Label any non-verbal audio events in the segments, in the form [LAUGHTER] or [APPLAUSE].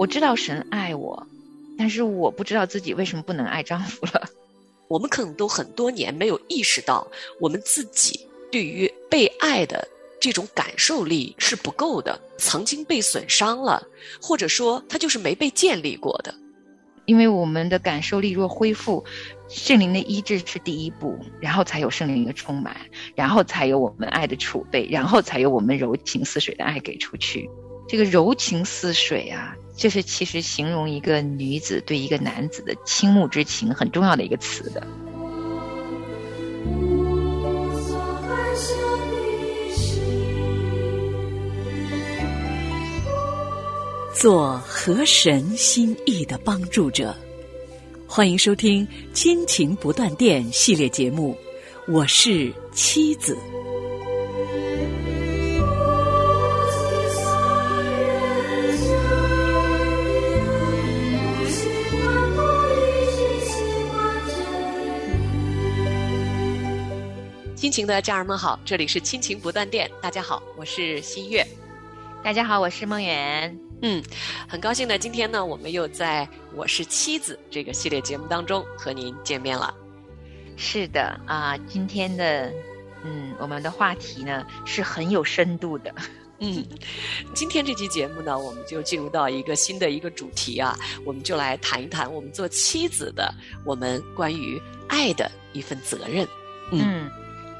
我知道神爱我，但是我不知道自己为什么不能爱丈夫了。[LAUGHS] 我们可能都很多年没有意识到，我们自己对于被爱的这种感受力是不够的，曾经被损伤了，或者说它就是没被建立过的。因为我们的感受力若恢复，圣灵的医治是第一步，然后才有圣灵的充满，然后才有我们爱的储备，然后才有我们柔情似水的爱给出去。这个柔情似水啊。这是其实形容一个女子对一个男子的倾慕之情很重要的一个词的。做河神心意的帮助者，欢迎收听《亲情不断电》系列节目，我是妻子。亲情的家人们好，这里是亲情不断电。大家好，我是新月。大家好，我是梦圆。嗯，很高兴呢，今天呢，我们又在我是妻子这个系列节目当中和您见面了。是的啊，今天的嗯，我们的话题呢是很有深度的。[LAUGHS] 嗯，今天这期节目呢，我们就进入到一个新的一个主题啊，我们就来谈一谈我们做妻子的，我们关于爱的一份责任。嗯。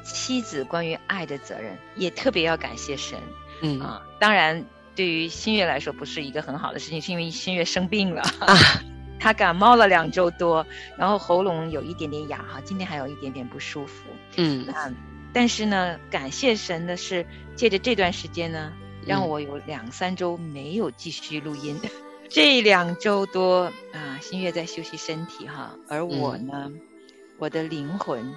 妻子关于爱的责任，也特别要感谢神。嗯啊，当然，对于新月来说，不是一个很好的事情，是因为新月生病了啊，[LAUGHS] 他感冒了两周多，然后喉咙有一点点哑哈，今天还有一点点不舒服。嗯啊，但是呢，感谢神的是，借着这段时间呢，让我有两三周没有继续录音。[LAUGHS] 这两周多啊，新月在休息身体哈，而我呢，我的灵魂。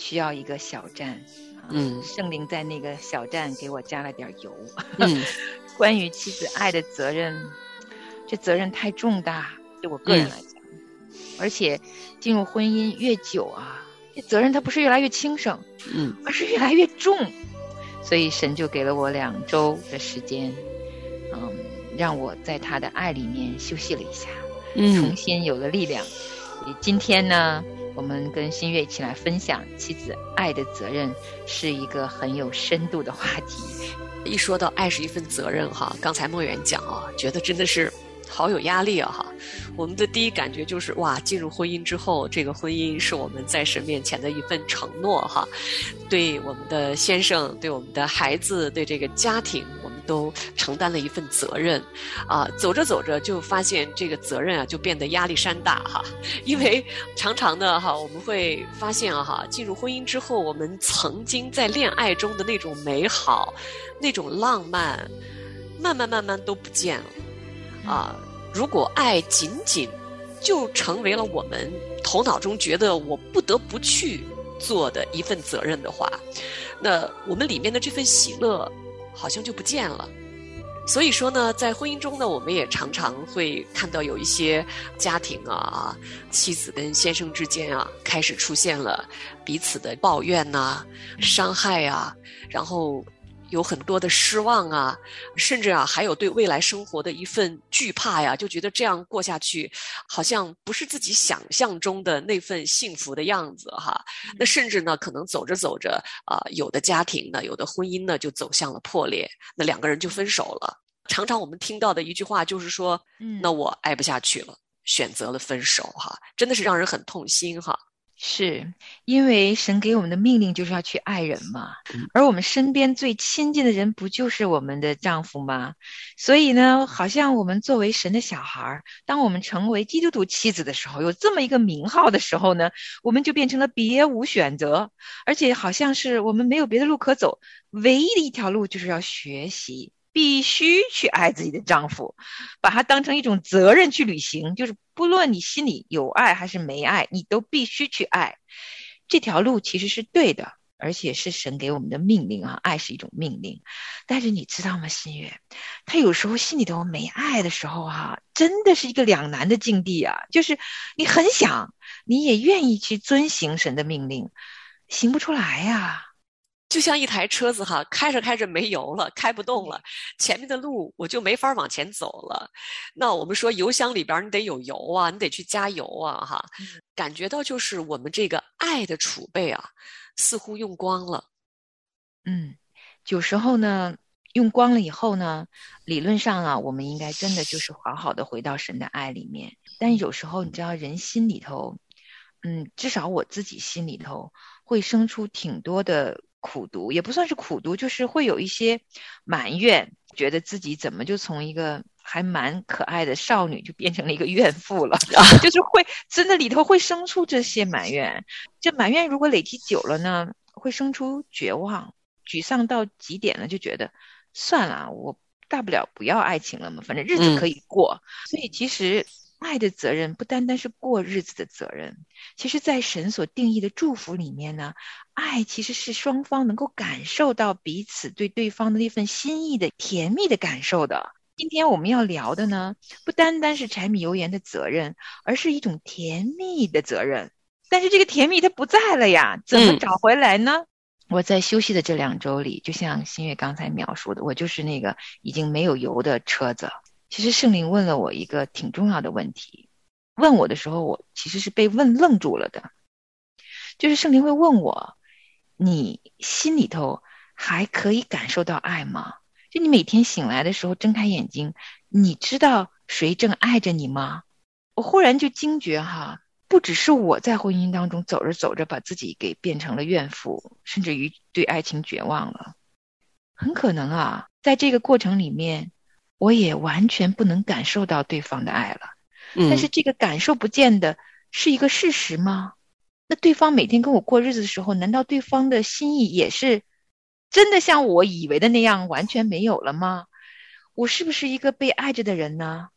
需要一个小站，嗯，圣灵在那个小站给我加了点油。嗯，[LAUGHS] 关于妻子爱的责任，这责任太重大，对我个人来讲，而且进入婚姻越久啊，这责任它不是越来越轻省，嗯，而是越来越重。所以神就给了我两周的时间，嗯，让我在他的爱里面休息了一下，嗯，重新有了力量。今天呢？我们跟新月一起来分享妻子爱的责任，是一个很有深度的话题。一说到爱是一份责任哈，刚才梦圆讲啊，觉得真的是好有压力啊哈。我们的第一感觉就是哇，进入婚姻之后，这个婚姻是我们在神面前的一份承诺哈，对我们的先生，对我们的孩子，对这个家庭。都承担了一份责任，啊，走着走着就发现这个责任啊就变得压力山大哈，[LAUGHS] 因为常常的哈我们会发现啊哈进入婚姻之后，我们曾经在恋爱中的那种美好，那种浪漫，慢慢慢慢都不见了，啊，如果爱仅仅就成为了我们头脑中觉得我不得不去做的一份责任的话，那我们里面的这份喜乐。好像就不见了，所以说呢，在婚姻中呢，我们也常常会看到有一些家庭啊，妻子跟先生之间啊，开始出现了彼此的抱怨呐、伤害啊，然后。有很多的失望啊，甚至啊，还有对未来生活的一份惧怕呀，就觉得这样过下去，好像不是自己想象中的那份幸福的样子哈。那甚至呢，可能走着走着啊，有的家庭呢，有的婚姻呢，就走向了破裂，那两个人就分手了。常常我们听到的一句话就是说，嗯，那我爱不下去了，选择了分手哈，真的是让人很痛心哈。是因为神给我们的命令就是要去爱人嘛，而我们身边最亲近的人不就是我们的丈夫吗？所以呢，好像我们作为神的小孩儿，当我们成为基督徒妻子的时候，有这么一个名号的时候呢，我们就变成了别无选择，而且好像是我们没有别的路可走，唯一的一条路就是要学习。必须去爱自己的丈夫，把它当成一种责任去履行。就是不论你心里有爱还是没爱，你都必须去爱。这条路其实是对的，而且是神给我们的命令啊！爱是一种命令。但是你知道吗，新月，他有时候心里头没爱的时候啊，真的是一个两难的境地啊。就是你很想，你也愿意去遵行神的命令，行不出来呀。就像一台车子哈，开着开着没油了，开不动了，前面的路我就没法往前走了。那我们说油箱里边你得有油啊，你得去加油啊，哈，感觉到就是我们这个爱的储备啊，似乎用光了。嗯，有时候呢，用光了以后呢，理论上啊，我们应该真的就是好好的回到神的爱里面。但有时候你知道，人心里头，嗯，至少我自己心里头会生出挺多的。苦读也不算是苦读，就是会有一些埋怨，觉得自己怎么就从一个还蛮可爱的少女就变成了一个怨妇了，[LAUGHS] 就是会真的里头会生出这些埋怨。这埋怨如果累积久了呢，会生出绝望、沮丧到极点了，就觉得算了，我大不了不要爱情了嘛，反正日子可以过。所以其实。爱的责任不单单是过日子的责任，其实，在神所定义的祝福里面呢，爱其实是双方能够感受到彼此对对方的那份心意的甜蜜的感受的。今天我们要聊的呢，不单单是柴米油盐的责任，而是一种甜蜜的责任。但是这个甜蜜它不在了呀，怎么找回来呢？我在休息的这两周里，就像新月刚才描述的，我就是那个已经没有油的车子。其实圣灵问了我一个挺重要的问题，问我的时候，我其实是被问愣住了的。就是圣灵会问我：“你心里头还可以感受到爱吗？就你每天醒来的时候睁开眼睛，你知道谁正爱着你吗？”我忽然就惊觉哈，不只是我在婚姻当中走着走着把自己给变成了怨妇，甚至于对爱情绝望了。很可能啊，在这个过程里面。我也完全不能感受到对方的爱了，但是这个感受不见得是一个事实吗？那对方每天跟我过日子的时候，难道对方的心意也是真的像我以为的那样完全没有了吗？我是不是一个被爱着的人呢？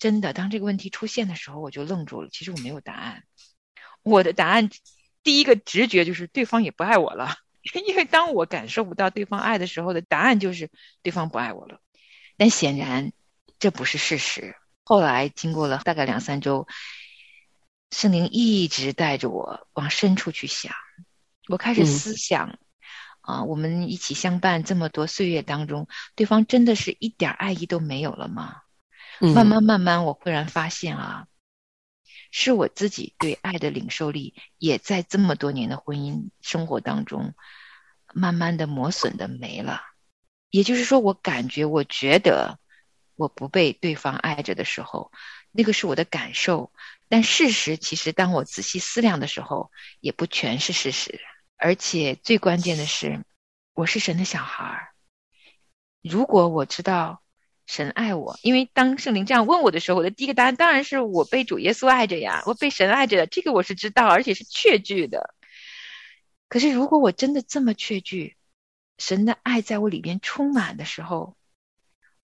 真的，当这个问题出现的时候，我就愣住了。其实我没有答案，我的答案第一个直觉就是对方也不爱我了，[LAUGHS] 因为当我感受不到对方爱的时候的答案就是对方不爱我了。但显然，这不是事实。后来经过了大概两三周，圣灵一直带着我往深处去想。我开始思想，啊，我们一起相伴这么多岁月当中，对方真的是一点爱意都没有了吗？慢慢慢慢，我忽然发现啊，是我自己对爱的领受力，也在这么多年的婚姻生活当中，慢慢的磨损的没了。也就是说，我感觉，我觉得我不被对方爱着的时候，那个是我的感受。但事实其实，当我仔细思量的时候，也不全是事实。而且最关键的是，我是神的小孩儿。如果我知道神爱我，因为当圣灵这样问我的时候，我的第一个答案当然是我被主耶稣爱着呀，我被神爱着，这个我是知道，而且是确据的。可是如果我真的这么确据，神的爱在我里边充满的时候，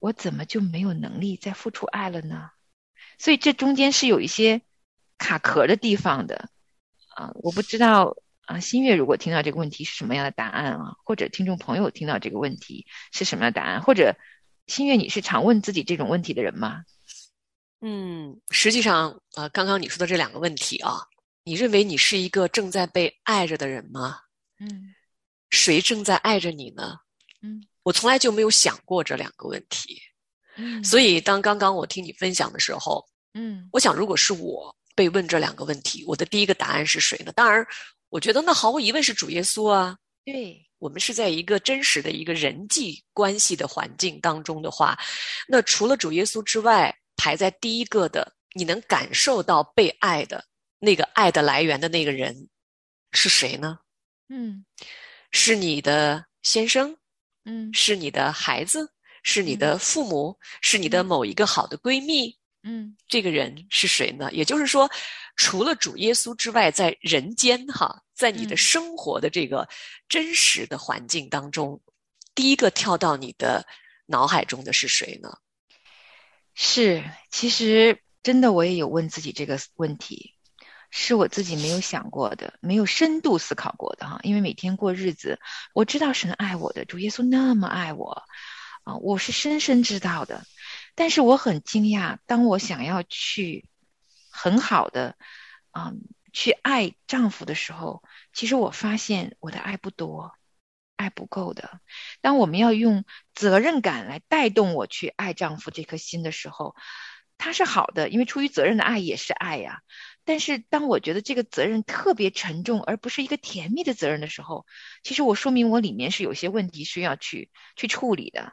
我怎么就没有能力再付出爱了呢？所以这中间是有一些卡壳的地方的啊！我不知道啊，新月如果听到这个问题是什么样的答案啊？或者听众朋友听到这个问题是什么样的答案？或者新月，你是常问自己这种问题的人吗？嗯，实际上啊，刚刚你说的这两个问题啊，你认为你是一个正在被爱着的人吗？嗯。谁正在爱着你呢？嗯，我从来就没有想过这两个问题。嗯，所以当刚刚我听你分享的时候，嗯，我想如果是我被问这两个问题，我的第一个答案是谁呢？当然，我觉得那毫无疑问是主耶稣啊。对，我们是在一个真实的一个人际关系的环境当中的话，那除了主耶稣之外，排在第一个的，你能感受到被爱的那个爱的来源的那个人是谁呢？嗯。是你的先生，嗯，是你的孩子，是你的父母，是你的某一个好的闺蜜，嗯，这个人是谁呢？也就是说，除了主耶稣之外，在人间哈，在你的生活的这个真实的环境当中，第一个跳到你的脑海中的是谁呢？是，其实真的我也有问自己这个问题。是我自己没有想过的，没有深度思考过的哈。因为每天过日子，我知道神爱我的，主耶稣那么爱我，啊，我是深深知道的。但是我很惊讶，当我想要去很好的，啊，去爱丈夫的时候，其实我发现我的爱不多。爱不够的。当我们要用责任感来带动我去爱丈夫这颗心的时候，他是好的，因为出于责任的爱也是爱呀。但是当我觉得这个责任特别沉重，而不是一个甜蜜的责任的时候，其实我说明我里面是有些问题需要去去处理的。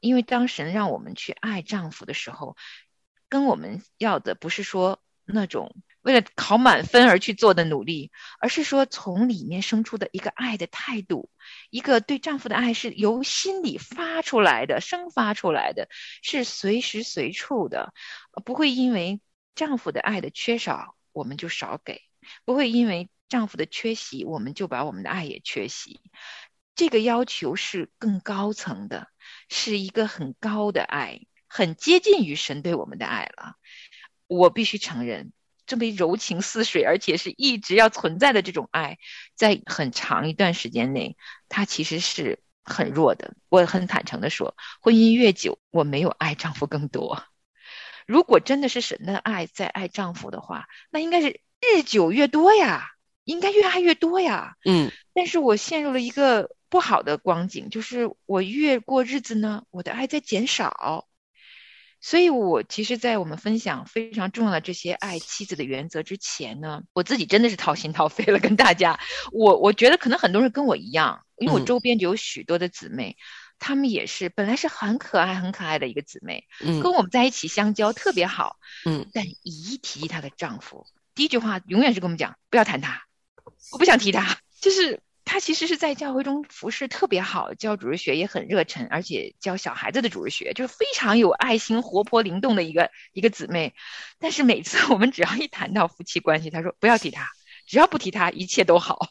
因为当神让我们去爱丈夫的时候，跟我们要的不是说那种为了考满分而去做的努力，而是说从里面生出的一个爱的态度，一个对丈夫的爱是由心里发出来的、生发出来的，是随时随处的，不会因为丈夫的爱的缺少。我们就少给，不会因为丈夫的缺席，我们就把我们的爱也缺席。这个要求是更高层的，是一个很高的爱，很接近于神对我们的爱了。我必须承认，这么柔情似水，而且是一直要存在的这种爱，在很长一段时间内，它其实是很弱的。我很坦诚的说，婚姻越久，我没有爱丈夫更多。如果真的是神的爱在爱丈夫的话，那应该是日久越多呀，应该越爱越多呀。嗯，但是我陷入了一个不好的光景，就是我越过日子呢，我的爱在减少。所以，我其实，在我们分享非常重要的这些爱妻子的原则之前呢，我自己真的是掏心掏肺了跟大家。我我觉得可能很多人跟我一样，因为我周边就有许多的姊妹。她们也是，本来是很可爱、很可爱的一个姊妹，嗯，跟我们在一起相交特别好，嗯，但一提她的丈夫，第一句话永远是跟我们讲不要谈他，我不想提他。就是她其实是在教会中服侍特别好，教主日学也很热忱，而且教小孩子的主日学就是非常有爱心、活泼灵动的一个一个姊妹。但是每次我们只要一谈到夫妻关系，她说不要提他，只要不提他，一切都好。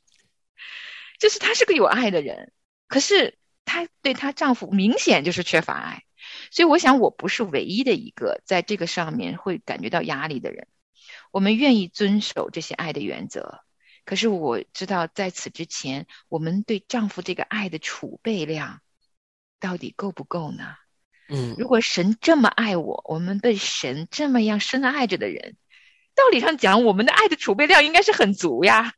[LAUGHS] 就是她是个有爱的人，可是。她对她丈夫明显就是缺乏爱，所以我想我不是唯一的一个在这个上面会感觉到压力的人。我们愿意遵守这些爱的原则，可是我知道在此之前，我们对丈夫这个爱的储备量到底够不够呢？嗯，如果神这么爱我，我们被神这么样深爱着的人，道理上讲，我们的爱的储备量应该是很足呀。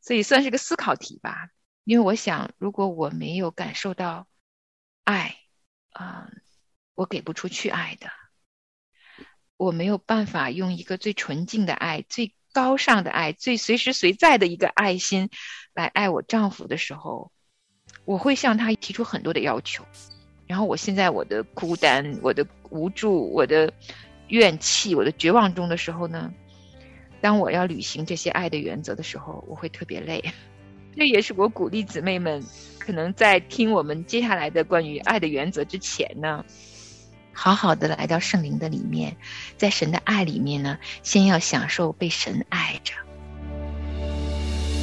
所以算是个思考题吧。因为我想，如果我没有感受到爱，啊，我给不出去爱的，我没有办法用一个最纯净的爱、最高尚的爱、最随时随在的一个爱心来爱我丈夫的时候，我会向他提出很多的要求。然后，我现在我的孤单、我的无助、我的怨气、我的绝望中的时候呢，当我要履行这些爱的原则的时候，我会特别累。这也是我鼓励姊妹们，可能在听我们接下来的关于爱的原则之前呢，好好的来到圣灵的里面，在神的爱里面呢，先要享受被神爱着。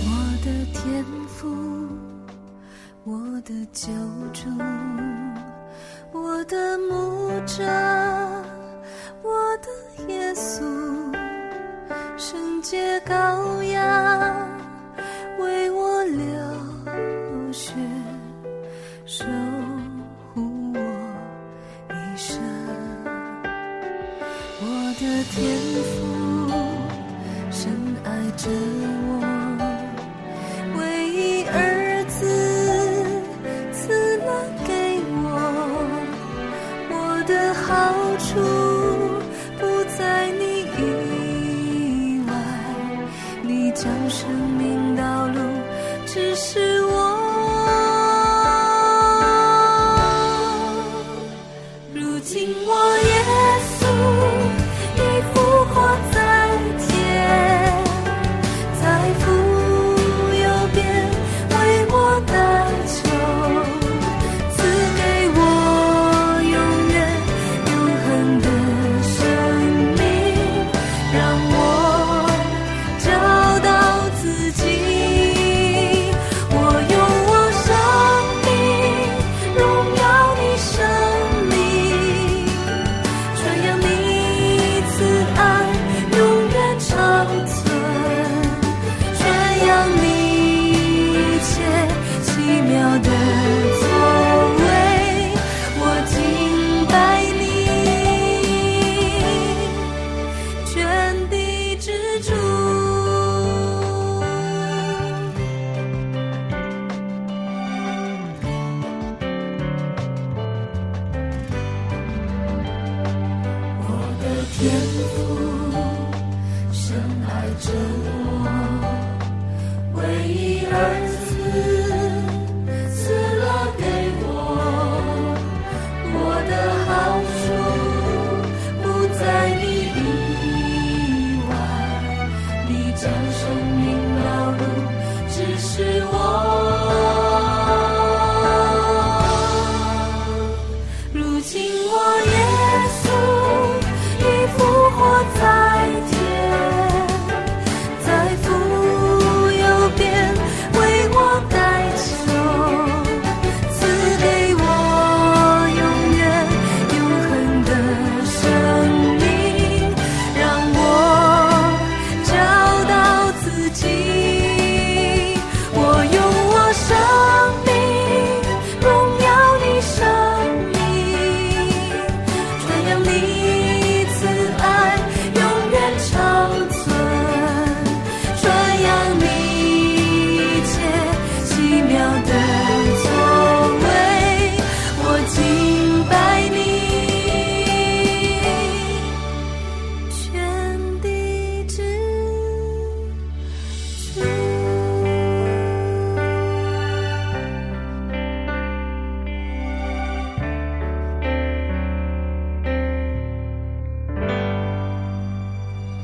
我的天赋，我的救主，我的牧者，我的耶稣，圣洁羔羊。为我流血，守护我一生。我的天赋，深爱着我，唯一儿子赐了给我。我的好处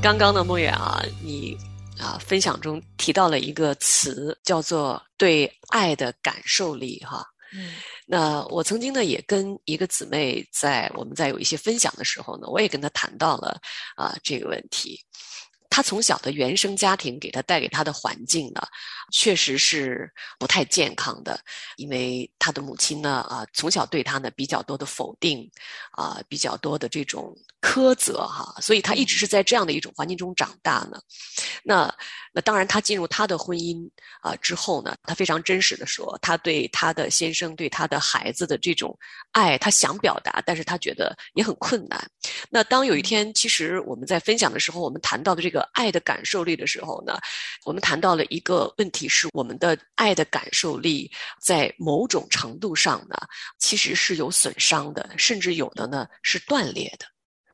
刚刚的梦远啊，你啊分享中提到了一个词，叫做对爱的感受力哈。嗯那我曾经呢也跟一个姊妹在我们在有一些分享的时候呢，我也跟她谈到了啊这个问题。她从小的原生家庭给她带给她的环境呢，确实是不太健康的，因为她的母亲呢啊从小对她呢比较多的否定，啊比较多的这种苛责哈，所以他一直是在这样的一种环境中长大呢。那那当然，他进入他的婚姻啊、之后呢，他非常真实的说，他对他的先生、对他的孩子的这种爱，他想表达，但是他觉得也很困难。那当有一天，其实我们在分享的时候，我们谈到的这个爱的感受力的时候呢，我们谈到了一个问题是，我们的爱的感受力在某种程度上呢，其实是有损伤的，甚至有的呢是断裂的。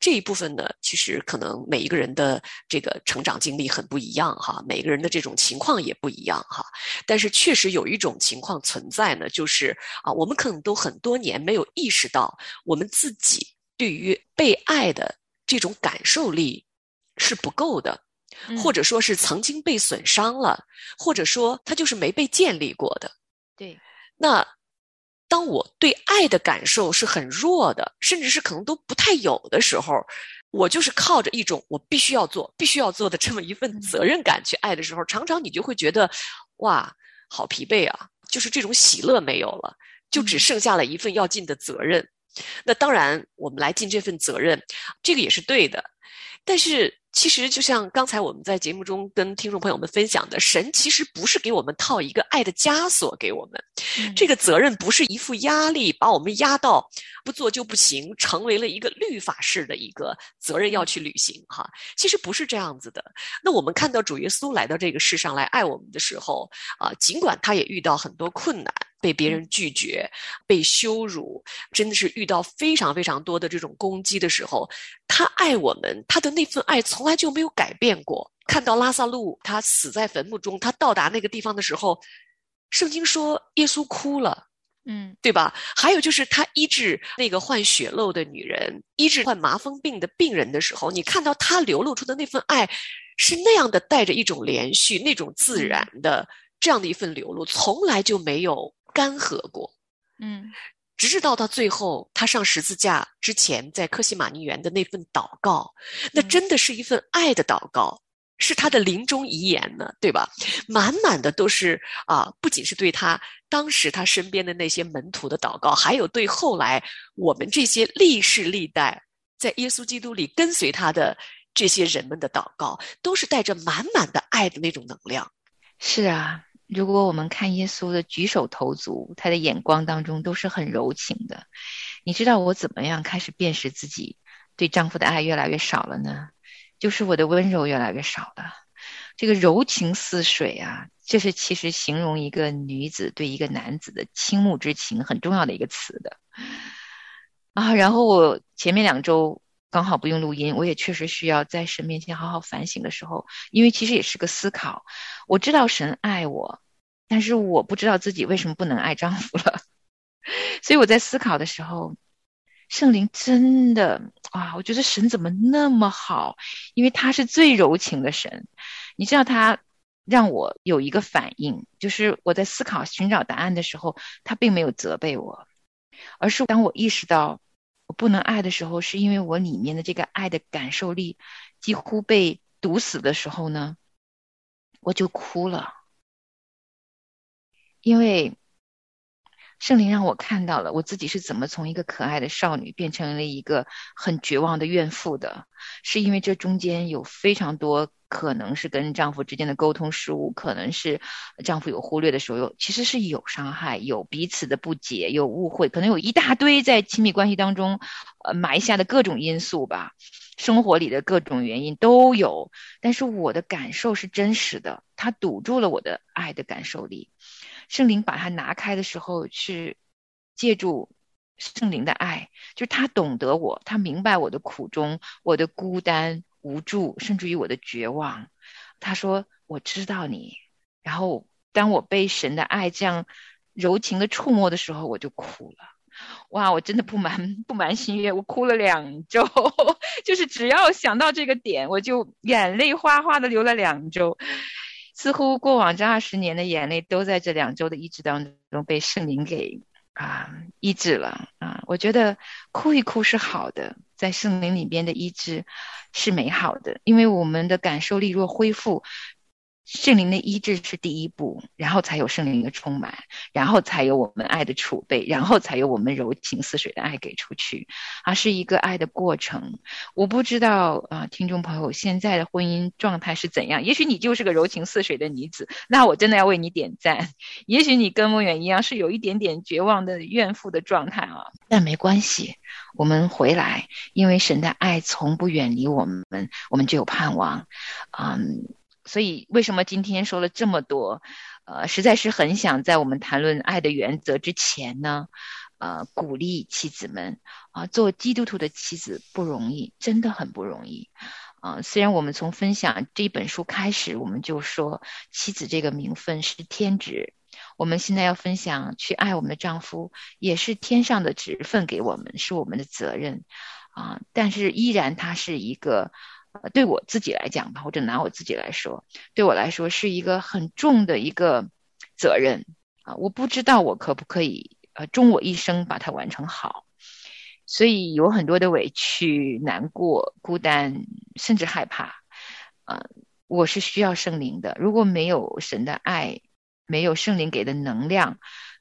这一部分呢，其实可能每一个人的这个成长经历很不一样哈，每个人的这种情况也不一样哈。但是确实有一种情况存在呢，就是啊，我们可能都很多年没有意识到，我们自己对于被爱的这种感受力是不够的，嗯或者说是曾经被损伤了，或者说它就是没被建立过的。对，那当我对爱的感受是很弱的，甚至是可能都不太有的时候，我就是靠着一种我必须要做、必须要做的这么一份责任感去爱的时候，常常你就会觉得，哇，好疲惫啊，就是这种喜乐没有了，就只剩下了一份要尽的责任。那当然，我们来尽这份责任，这个也是对的。但是，其实就像刚才我们在节目中跟听众朋友们分享的，神其实不是给我们套一个爱的枷锁给我们，嗯这个责任不是一副压力，把我们压到不做就不行，成为了一个律法式的一个责任要去履行哈。其实不是这样子的。那我们看到主耶稣来到这个世上来爱我们的时候啊，尽管他也遇到很多困难，被别人拒绝、被羞辱，真的是遇到非常非常多的这种攻击的时候，他爱我们，他的那份爱从来就没有改变过。看到拉萨路他死在坟墓中，他到达那个地方的时候，圣经说耶稣哭了。嗯对吧？还有就是他医治那个患血漏的女人，医治患麻风病的病人的时候，你看到他流露出的那份爱，是那样的带着一种连续、那种自然的这样的一份流露，从来就没有干涸过。嗯直至到他最后，他上十字架之前，在科西玛尼园的那份祷告，那嗯真的是一份爱的祷告，是他的临终遗言呢，对吧？满满的都是啊，不仅是对他当时他身边的那些门徒的祷告，还有对后来我们这些历世历代在耶稣基督里跟随他的这些人们的祷告，都是带着满满的爱的那种能量。是啊，如果我们看耶稣的举手投足，他的眼光当中都是很柔情的。你知道我怎么样开始辨识自己对丈夫的爱越来越少了呢？就是我的温柔越来越少了。这个柔情似水啊，这是其实形容一个女子对一个男子的倾慕之情很重要的一个词的啊。然后我前面两周刚好不用录音，我也确实需要在神面前好好反省的时候，因为其实也是个思考。我知道神爱我，但是我不知道自己为什么不能爱丈夫了。[LAUGHS] 所以我在思考的时候，圣灵真的啊，我觉得神怎么那么好？因为他是最柔情的神。你知道他让我有一个反应，就是我在思考寻找答案的时候，他并没有责备我，而是当我意识到。我不能爱的时候，是因为我里面的这个爱的感受力几乎被堵死的时候呢，我就哭了，因为圣灵让我看到了我自己是怎么从一个可爱的少女变成了一个很绝望的怨妇的，是因为这中间有非常多。可能是跟丈夫之间的沟通失误，可能是丈夫有忽略的时候，有其实是有伤害，有彼此的不解，有误会，可能有一大堆在亲密关系当中，呃埋下的各种因素吧，生活里的各种原因都有。但是我的感受是真实的，它堵住了我的爱的感受力。圣灵把它拿开的时候，是借助圣灵的爱，就是他懂得我，他明白我的苦衷，我的孤单。无助，甚至于我的绝望。他说：“我知道你。”然后，当我被神的爱这样柔情的触摸的时候，我就哭了。哇，我真的不瞒不瞒心月，我哭了两周。[LAUGHS] 就是只要想到这个点，我就眼泪哗哗的流了两周。似乎过往这二十年的眼泪，都在这两周的医治当中被圣灵给。啊，医治了啊！我觉得哭一哭是好的，在圣灵里边的医治是美好的，因为我们的感受力若恢复。圣灵的医治是第一步，然后才有圣灵的充满，然后才有我们爱的储备，然后才有我们柔情似水的爱给出去，啊，是一个爱的过程。我不知道啊，听众朋友现在的婚姻状态是怎样？也许你就是个柔情似水的女子，那我真的要为你点赞。也许你跟梦远一样，是有一点点绝望的怨妇的状态啊，但没关系，我们回来，因为神的爱从不远离我们，我们就有盼望，嗯。所以，为什么今天说了这么多？呃，实在是很想在我们谈论爱的原则之前呢，呃，鼓励妻子们啊，做基督徒的妻子不容易，真的很不容易。啊，虽然我们从分享这本书开始，我们就说妻子这个名分是天职，我们现在要分享去爱我们的丈夫，也是天上的职分给我们，是我们的责任啊。但是依然，它是一个。对我自己来讲吧，或者拿我自己来说，对我来说是一个很重的一个责任啊！我不知道我可不可以呃，终我一生把它完成好，所以有很多的委屈、难过、孤单，甚至害怕。啊，我是需要圣灵的，如果没有神的爱，没有圣灵给的能量，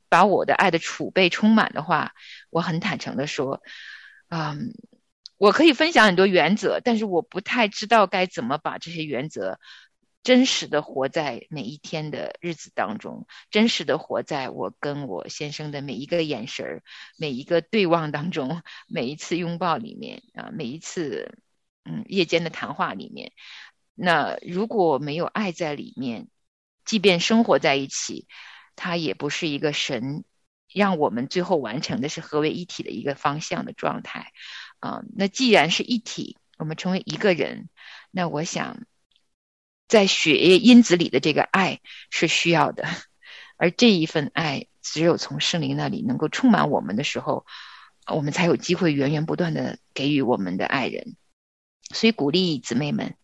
把我的爱的储备充满的话，我很坦诚的说，嗯。我可以分享很多原则，但是我不太知道该怎么把这些原则真实的活在每一天的日子当中，真实的活在我跟我先生的每一个眼神儿、每一个对望当中、每一次拥抱里面啊，每一次嗯夜间的谈话里面。那如果没有爱在里面，即便生活在一起，它也不是一个神让我们最后完成的是合为一体的一个方向的状态。啊，那既然是一体，我们成为一个人，那我想，在血液因子里的这个爱是需要的，而这一份爱只有从圣灵那里能够充满我们的时候，我们才有机会源源不断的给予我们的爱人。所以鼓励姊妹们，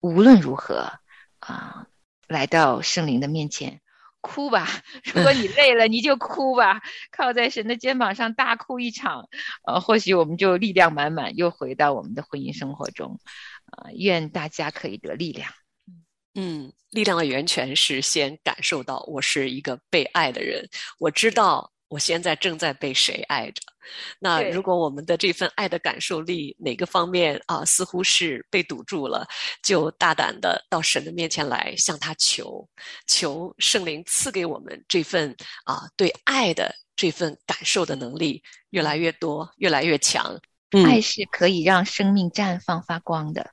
无论如何啊，来到圣灵的面前。哭吧，[LAUGHS] 如果你累了，你就哭吧，靠在神的肩膀上大哭一场，呃，或许我们就力量满满，又回到我们的婚姻生活中，啊，愿大家可以得力量。嗯，力量的源泉是先感受到我是一个被爱的人，我知道。我现在正在被谁爱着？那如果我们的这份爱的感受力哪个方面啊，似乎是被堵住了，就大胆的到神的面前来向他求，求圣灵赐给我们这份啊对爱的这份感受的能力越来越多，越来越强。爱是可以让生命绽放发光的，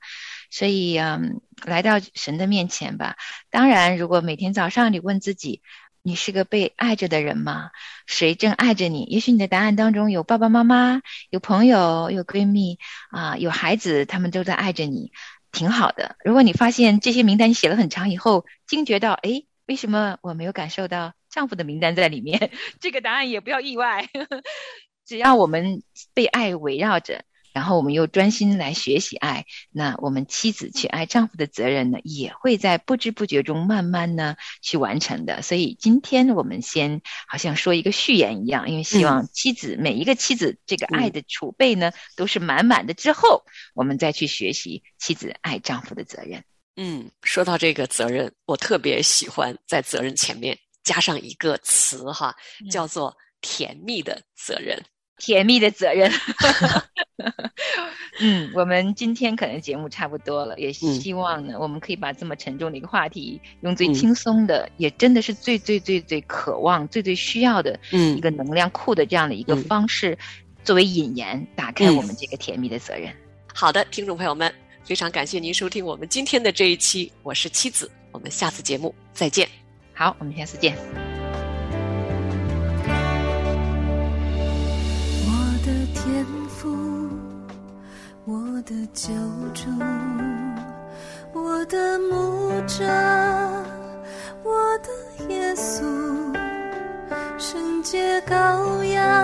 所以嗯，来到神的面前吧。当然，如果每天早上你问自己。你是个被爱着的人吗？谁正爱着你？也许你的答案当中有爸爸妈妈、有朋友、有闺蜜啊、有孩子，他们都在爱着你，挺好的。如果你发现这些名单你写了很长以后，惊觉到，诶，为什么我没有感受到丈夫的名单在里面？[LAUGHS] 这个答案也不要意外，[LAUGHS] 只要我们被爱围绕着。然后我们又专心来学习爱，那我们妻子去爱丈夫的责任呢，也会在不知不觉中慢慢呢去完成的。所以今天我们先好像说一个序言一样，因为希望妻子、每一个妻子这个爱的储备呢、都是满满的，之后我们再去学习妻子爱丈夫的责任。嗯，说到这个责任，我特别喜欢在责任前面加上一个词哈，叫做甜蜜的责任。甜蜜的责任。[LAUGHS] [LAUGHS] 嗯，我们今天可能节目差不多了，也希望呢，我们可以把这么沉重的一个话题，用最轻松的，也真的是最最最最渴望、最最需要的一个能量库的这样的一个方式，作为引言，打开我们这个甜蜜的责任。好的，听众朋友们，非常感谢您收听我们今天的这一期，我是妻子，我们下次节目再见。好，我们下次见。的救主，我的牧者，我的耶稣，圣洁羔羊。